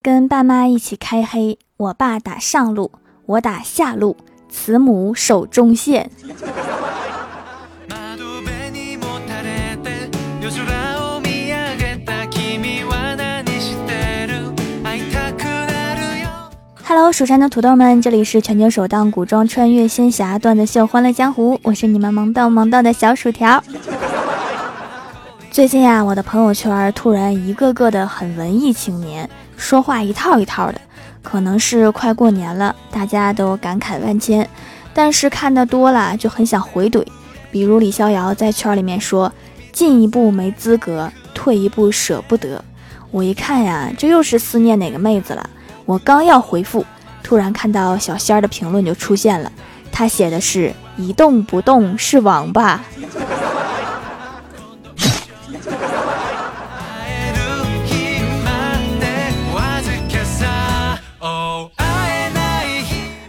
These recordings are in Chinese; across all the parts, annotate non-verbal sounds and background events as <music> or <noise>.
跟爸妈一起开黑，我爸打上路，我打下路，慈母手中线。Hello，蜀山的土豆们，这里是全球首档古装穿越仙侠段子秀《欢乐江湖》，我是你们萌逗萌逗的小薯条。最近呀，我的朋友圈突然一个个的很文艺青年。说话一套一套的，可能是快过年了，大家都感慨万千。但是看得多了就很想回怼，比如李逍遥在圈里面说：“进一步没资格，退一步舍不得。”我一看呀，这又是思念哪个妹子了？我刚要回复，突然看到小仙儿的评论就出现了，他写的是：“一动不动是王八。”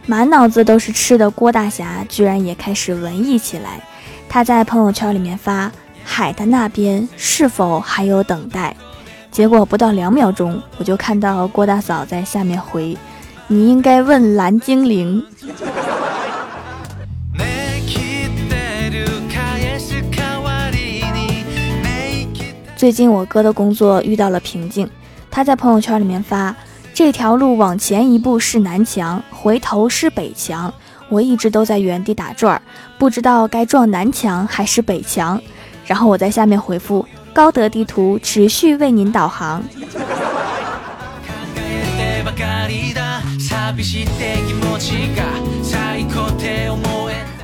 满脑子都是吃的郭大侠居然也开始文艺起来，他在朋友圈里面发：“海的那边是否还有等待？”结果不到两秒钟，我就看到郭大嫂在下面回：“你应该问蓝精灵。”最近我哥的工作遇到了瓶颈，他在朋友圈里面发。这条路往前一步是南墙，回头是北墙。我一直都在原地打转儿，不知道该撞南墙还是北墙。然后我在下面回复：高德地图持续为您导航。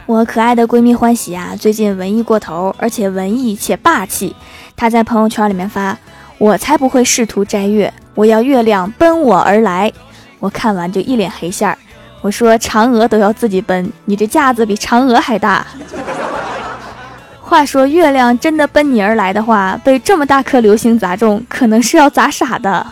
我可爱的闺蜜欢喜啊，最近文艺过头，而且文艺且霸气。她在朋友圈里面发：我才不会试图摘月。我要月亮奔我而来，我看完就一脸黑线儿。我说嫦娥都要自己奔，你这架子比嫦娥还大。话说月亮真的奔你而来的话，被这么大颗流星砸中，可能是要砸傻的。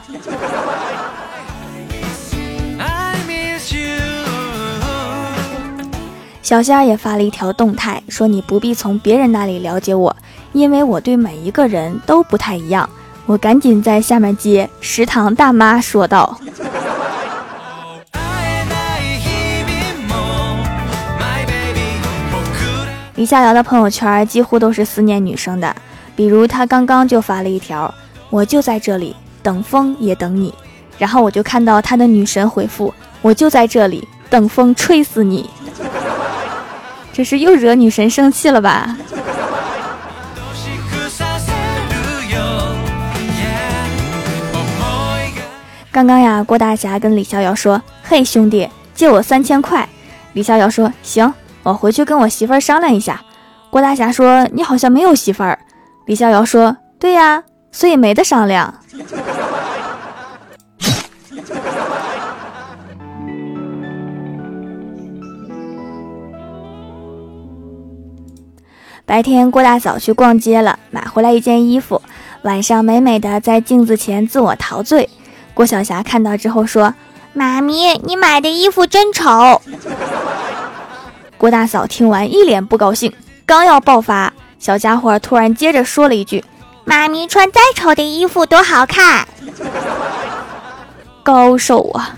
小仙儿也发了一条动态，说你不必从别人那里了解我，因为我对每一个人都不太一样。我赶紧在下面接，食堂大妈说道。李逍遥的朋友圈几乎都是思念女生的，比如他刚刚就发了一条：“我就在这里，等风也等你。”然后我就看到他的女神回复：“我就在这里，等风吹死你。”这是又惹女神生气了吧？刚刚呀，郭大侠跟李逍遥说：“嘿，兄弟，借我三千块。”李逍遥说：“行，我回去跟我媳妇儿商量一下。”郭大侠说：“你好像没有媳妇儿。”李逍遥说：“对呀，所以没得商量。<laughs> ”白天郭大嫂去逛街了，买回来一件衣服，晚上美美的在镜子前自我陶醉。郭晓霞看到之后说：“妈咪，你买的衣服真丑。”郭大嫂听完一脸不高兴，刚要爆发，小家伙突然接着说了一句：“妈咪穿再丑的衣服都好看。<laughs> ”高手啊！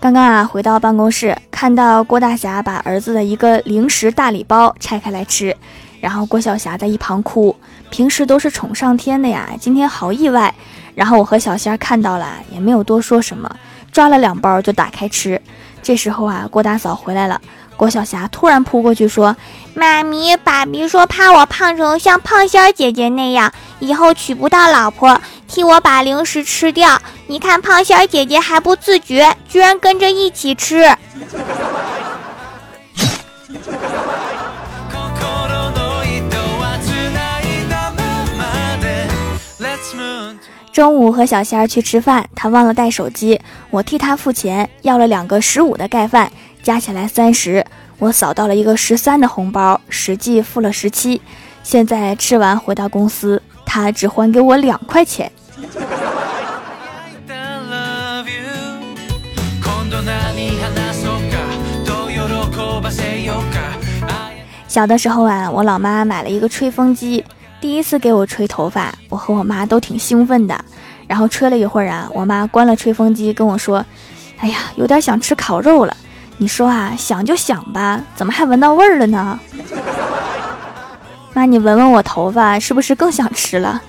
刚刚啊，回到办公室，看到郭大侠把儿子的一个零食大礼包拆开来吃，然后郭晓霞在一旁哭。平时都是宠上天的呀，今天好意外。然后我和小仙儿看到了，也没有多说什么，抓了两包就打开吃。这时候啊，郭大嫂回来了，郭晓霞突然扑过去说：“妈咪，爸比说怕我胖成像胖仙儿姐姐那样，以后娶不到老婆。”替我把零食吃掉！你看胖仙儿姐姐还不自觉，居然跟着一起吃。中午和小仙儿去吃饭，他忘了带手机，我替他付钱，要了两个十五的盖饭，加起来三十，我扫到了一个十三的红包，实际付了十七。现在吃完回到公司，他只还给我两块钱。<laughs> 小的时候啊，我老妈买了一个吹风机，第一次给我吹头发，我和我妈都挺兴奋的。然后吹了一会儿啊，我妈关了吹风机，跟我说：“哎呀，有点想吃烤肉了。”你说啊，想就想吧，怎么还闻到味儿了呢？<laughs> 妈，你闻闻我头发，是不是更想吃了？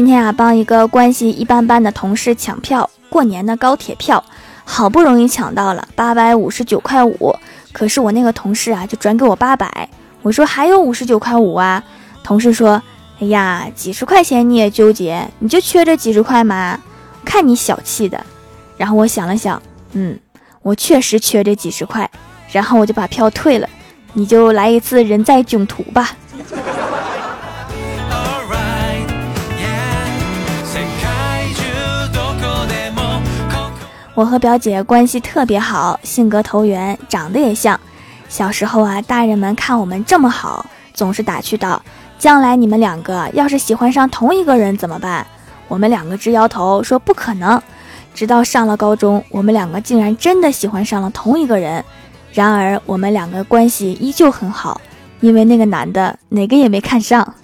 今天啊，帮一个关系一般般的同事抢票，过年的高铁票，好不容易抢到了八百五十九块五，可是我那个同事啊，就转给我八百。我说还有五十九块五啊，同事说。哎呀，几十块钱你也纠结，你就缺这几十块吗？看你小气的。然后我想了想，嗯，我确实缺这几十块，然后我就把票退了。你就来一次人在囧途吧。我和表姐关系特别好，性格投缘，长得也像。小时候啊，大人们看我们这么好，总是打趣道。将来你们两个要是喜欢上同一个人怎么办？我们两个直摇头说不可能。直到上了高中，我们两个竟然真的喜欢上了同一个人。然而我们两个关系依旧很好，因为那个男的哪个也没看上。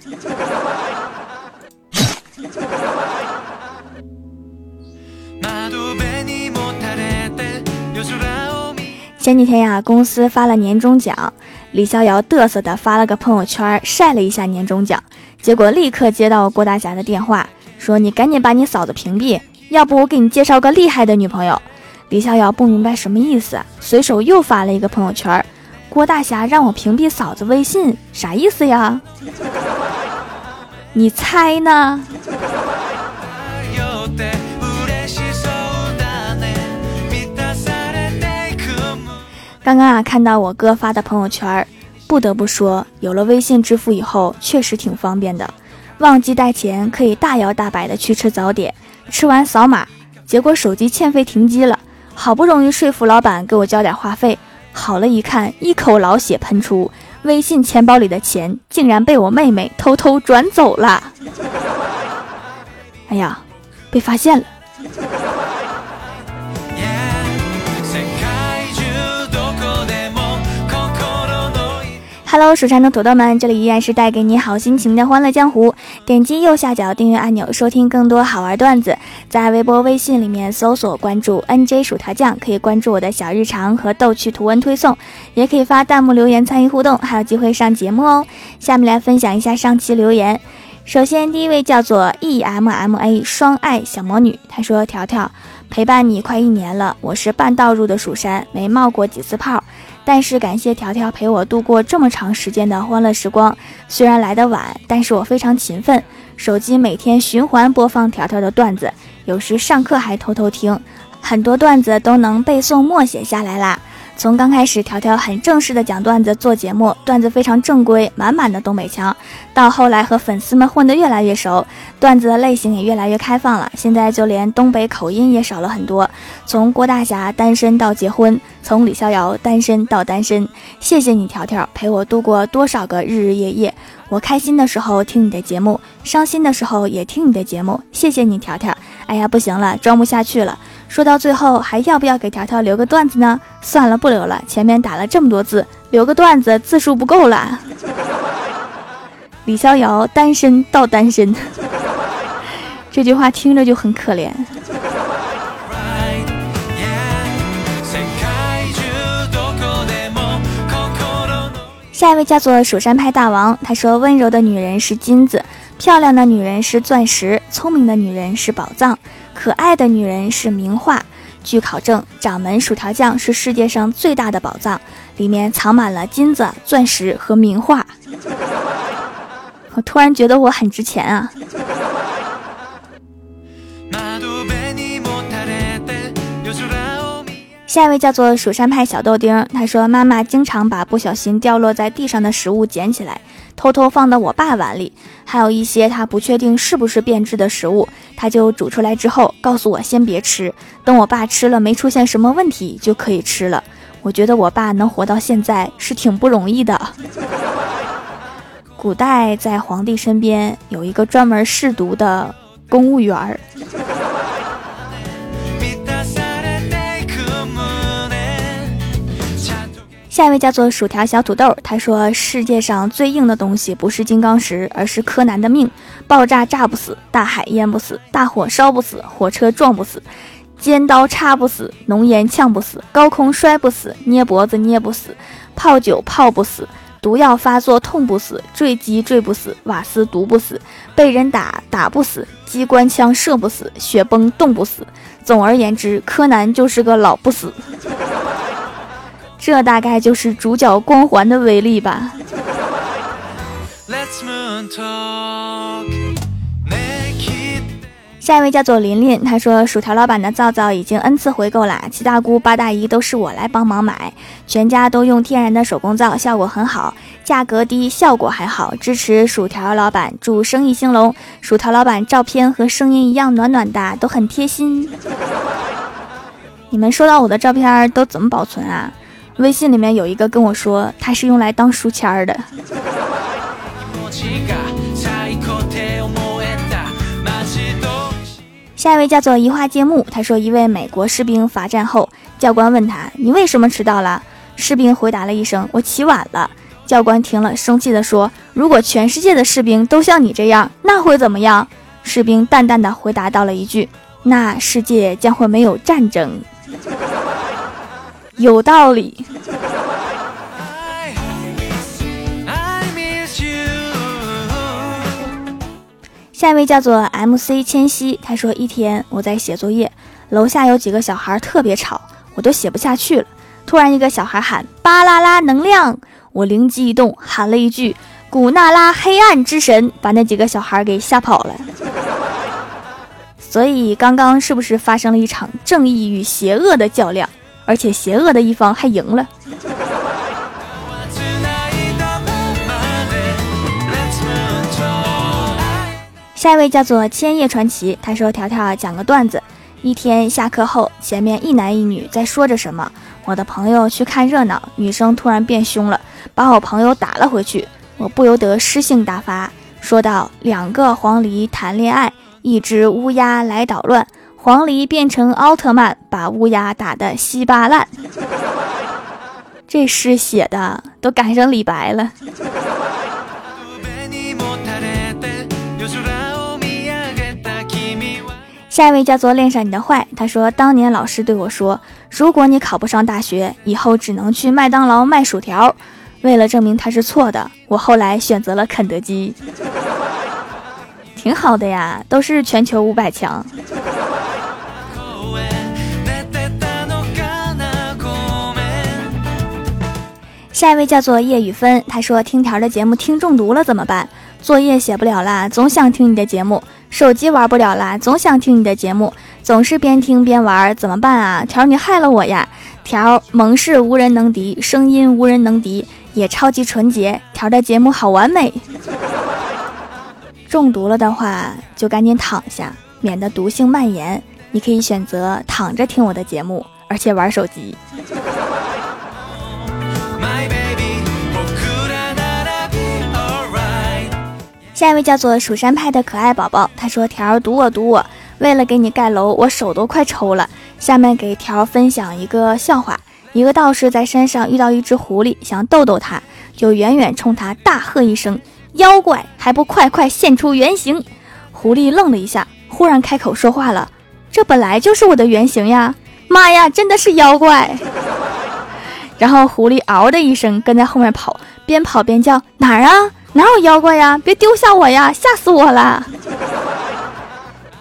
前几天呀，公司发了年终奖。李逍遥嘚瑟的发了个朋友圈，晒了一下年终奖，结果立刻接到郭大侠的电话，说：“你赶紧把你嫂子屏蔽，要不我给你介绍个厉害的女朋友。”李逍遥不明白什么意思，随手又发了一个朋友圈：“郭大侠让我屏蔽嫂子微信，啥意思呀？<laughs> 你猜呢？”刚刚啊，看到我哥发的朋友圈，不得不说，有了微信支付以后，确实挺方便的。忘记带钱，可以大摇大摆的去吃早点，吃完扫码，结果手机欠费停机了。好不容易说服老板给我交点话费，好了一看，一口老血喷出，微信钱包里的钱竟然被我妹妹偷偷转走了。<laughs> 哎呀，被发现了。Hello，蜀山的土豆们，这里依然是带给你好心情的欢乐江湖。点击右下角订阅按钮，收听更多好玩段子。在微博、微信里面搜索关注 NJ 薯条酱，可以关注我的小日常和逗趣图文推送，也可以发弹幕留言参与互动，还有机会上节目哦。下面来分享一下上期留言。首先，第一位叫做 EMMA 双爱小魔女，她说：“条条陪伴你快一年了，我是半道入的蜀山，没冒过几次泡。”但是感谢条条陪我度过这么长时间的欢乐时光，虽然来的晚，但是我非常勤奋，手机每天循环播放条条的段子，有时上课还偷偷听，很多段子都能背诵默写下来啦。从刚开始，条条很正式的讲段子、做节目，段子非常正规，满满的东北腔。到后来和粉丝们混得越来越熟，段子的类型也越来越开放了。现在就连东北口音也少了很多。从郭大侠单身到结婚，从李逍遥单身到单身。谢谢你，条条陪我度过多少个日日夜夜。我开心的时候听你的节目，伤心的时候也听你的节目。谢谢你，条条。哎呀，不行了，装不下去了。说到最后，还要不要给条条留个段子呢？算了，不留了。前面打了这么多字，留个段子字数不够了。李逍遥单身到单身，<laughs> 这句话听着就很可怜。下一位叫做蜀山派大王，他说：“温柔的女人是金子，漂亮的女人是钻石，聪明的女人是宝藏。”可爱的女人是名画。据考证，掌门薯条酱是世界上最大的宝藏，里面藏满了金子、钻石和名画。我突然觉得我很值钱啊！下一位叫做蜀山派小豆丁，他说：“妈妈经常把不小心掉落在地上的食物捡起来，偷偷放到我爸碗里。还有一些他不确定是不是变质的食物，他就煮出来之后告诉我先别吃，等我爸吃了没出现什么问题就可以吃了。我觉得我爸能活到现在是挺不容易的。古代在皇帝身边有一个专门试毒的公务员儿。”下一位叫做薯条小土豆，他说：“世界上最硬的东西不是金刚石，而是柯南的命。爆炸炸不死，大海淹不死，大火烧不死，火车撞不死，尖刀插不死，浓烟呛不死，高空摔不死，捏脖子捏不死，泡酒泡不死，毒药发作痛不死，坠机坠不死，瓦斯毒不死，被人打打不死，机关枪射不死，雪崩冻不死。总而言之，柯南就是个老不死。”这大概就是主角光环的威力吧。下一位叫做琳琳，她说薯条老板的皂皂已经 N 次回购了，七大姑八大姨都是我来帮忙买，全家都用天然的手工皂，效果很好，价格低，效果还好，支持薯条老板，祝生意兴隆。薯条老板照片和声音一样暖暖的，都很贴心。<laughs> 你们收到我的照片都怎么保存啊？微信里面有一个跟我说，他是用来当书签的。下一位叫做移花接木，他说一位美国士兵罚站后，教官问他你为什么迟到了？士兵回答了一声我起晚了。教官听了生气的说如果全世界的士兵都像你这样，那会怎么样？士兵淡淡的回答到了一句那世界将会没有战争。有道理。下一位叫做 MC 千玺，他说一天我在写作业，楼下有几个小孩特别吵，我都写不下去了。突然一个小孩喊“巴啦啦能量”，我灵机一动喊了一句“古娜拉黑暗之神”，把那几个小孩给吓跑了。<laughs> 所以刚刚是不是发生了一场正义与邪恶的较量？而且邪恶的一方还赢了。下一位叫做千叶传奇，他说：“条条讲个段子。一天下课后，前面一男一女在说着什么，我的朋友去看热闹，女生突然变凶了，把我朋友打了回去。我不由得诗性大发，说道：两个黄鹂谈恋爱，一只乌鸦来捣乱。”黄鹂变成奥特曼，把乌鸦打得稀巴烂。<laughs> 这诗写的都赶上李白了。下一位叫做恋上你的坏，他说当年老师对我说，如果你考不上大学，以后只能去麦当劳卖薯条。为了证明他是错的，我后来选择了肯德基。挺好的呀，都是全球五百强。下一位叫做叶雨芬，他说听条的节目听中毒了怎么办？作业写不了啦，总想听你的节目；手机玩不了啦，总想听你的节目。总是边听边玩，怎么办啊？条你害了我呀！条萌是无人能敌，声音无人能敌，也超级纯洁。条的节目好完美。中毒了的话，就赶紧躺下，免得毒性蔓延。你可以选择躺着听我的节目，而且玩手机。下一位叫做蜀山派的可爱宝宝，他说：“条儿堵我堵我，为了给你盖楼，我手都快抽了。”下面给条儿分享一个笑话：一个道士在山上遇到一只狐狸，想逗逗他，就远远冲他大喝一声：“妖怪，还不快快现出原形！”狐狸愣了一下，忽然开口说话了：“这本来就是我的原形呀！妈呀，真的是妖怪！” <laughs> 然后狐狸嗷的一声跟在后面跑，边跑边叫：“哪儿啊？”哪有妖怪呀！别丢下我呀！吓死我了！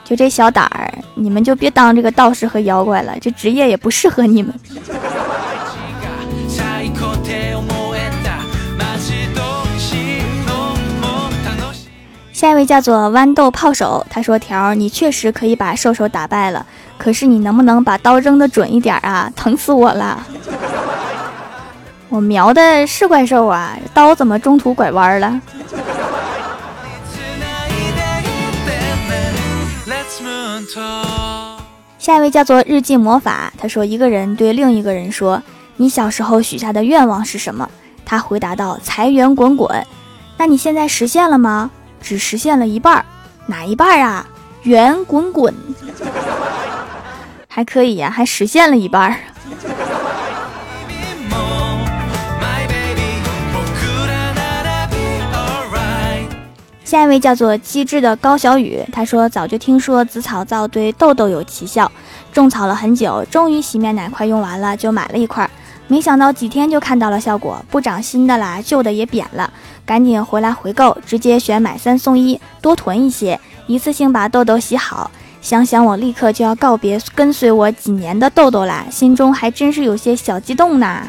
就这小胆儿，你们就别当这个道士和妖怪了，这职业也不适合你们。下一位叫做豌豆炮手，他说：“条，你确实可以把兽兽打败了，可是你能不能把刀扔的准一点啊？疼死我了！”我瞄的是怪兽啊，刀怎么中途拐弯了？下一位叫做日记魔法，他说一个人对另一个人说：“你小时候许下的愿望是什么？”他回答道：“财源滚滚。”那你现在实现了吗？只实现了一半儿，哪一半啊？圆滚滚，还可以呀，还实现了一半儿。下一位叫做机智的高小雨，他说早就听说紫草皂对痘痘有奇效，种草了很久，终于洗面奶快用完了，就买了一块，没想到几天就看到了效果，不长新的啦，旧的也扁了，赶紧回来回购，直接选买三送一，多囤一些，一次性把痘痘洗好。想想我立刻就要告别跟随我几年的痘痘啦，心中还真是有些小激动呢。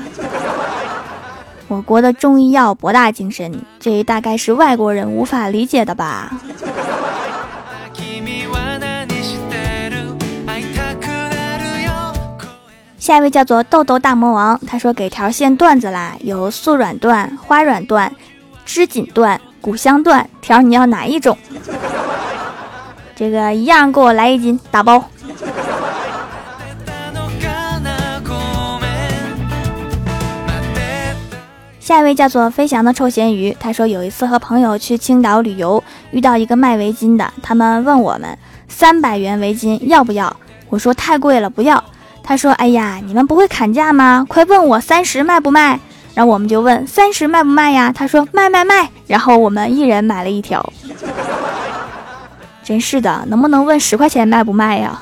我国的中医药博大精深，这大概是外国人无法理解的吧。下一位叫做豆豆大魔王，他说给条线段子啦，有素软段、花软段、织锦段、古香段，条你要哪一种？这个一样，给我来一斤打包。下一位叫做飞翔的臭咸鱼，他说有一次和朋友去青岛旅游，遇到一个卖围巾的，他们问我们三百元围巾要不要？我说太贵了，不要。他说哎呀，你们不会砍价吗？快问我三十卖不卖？然后我们就问三十卖不卖呀？他说卖卖卖。然后我们一人买了一条。真是的，能不能问十块钱卖不卖呀？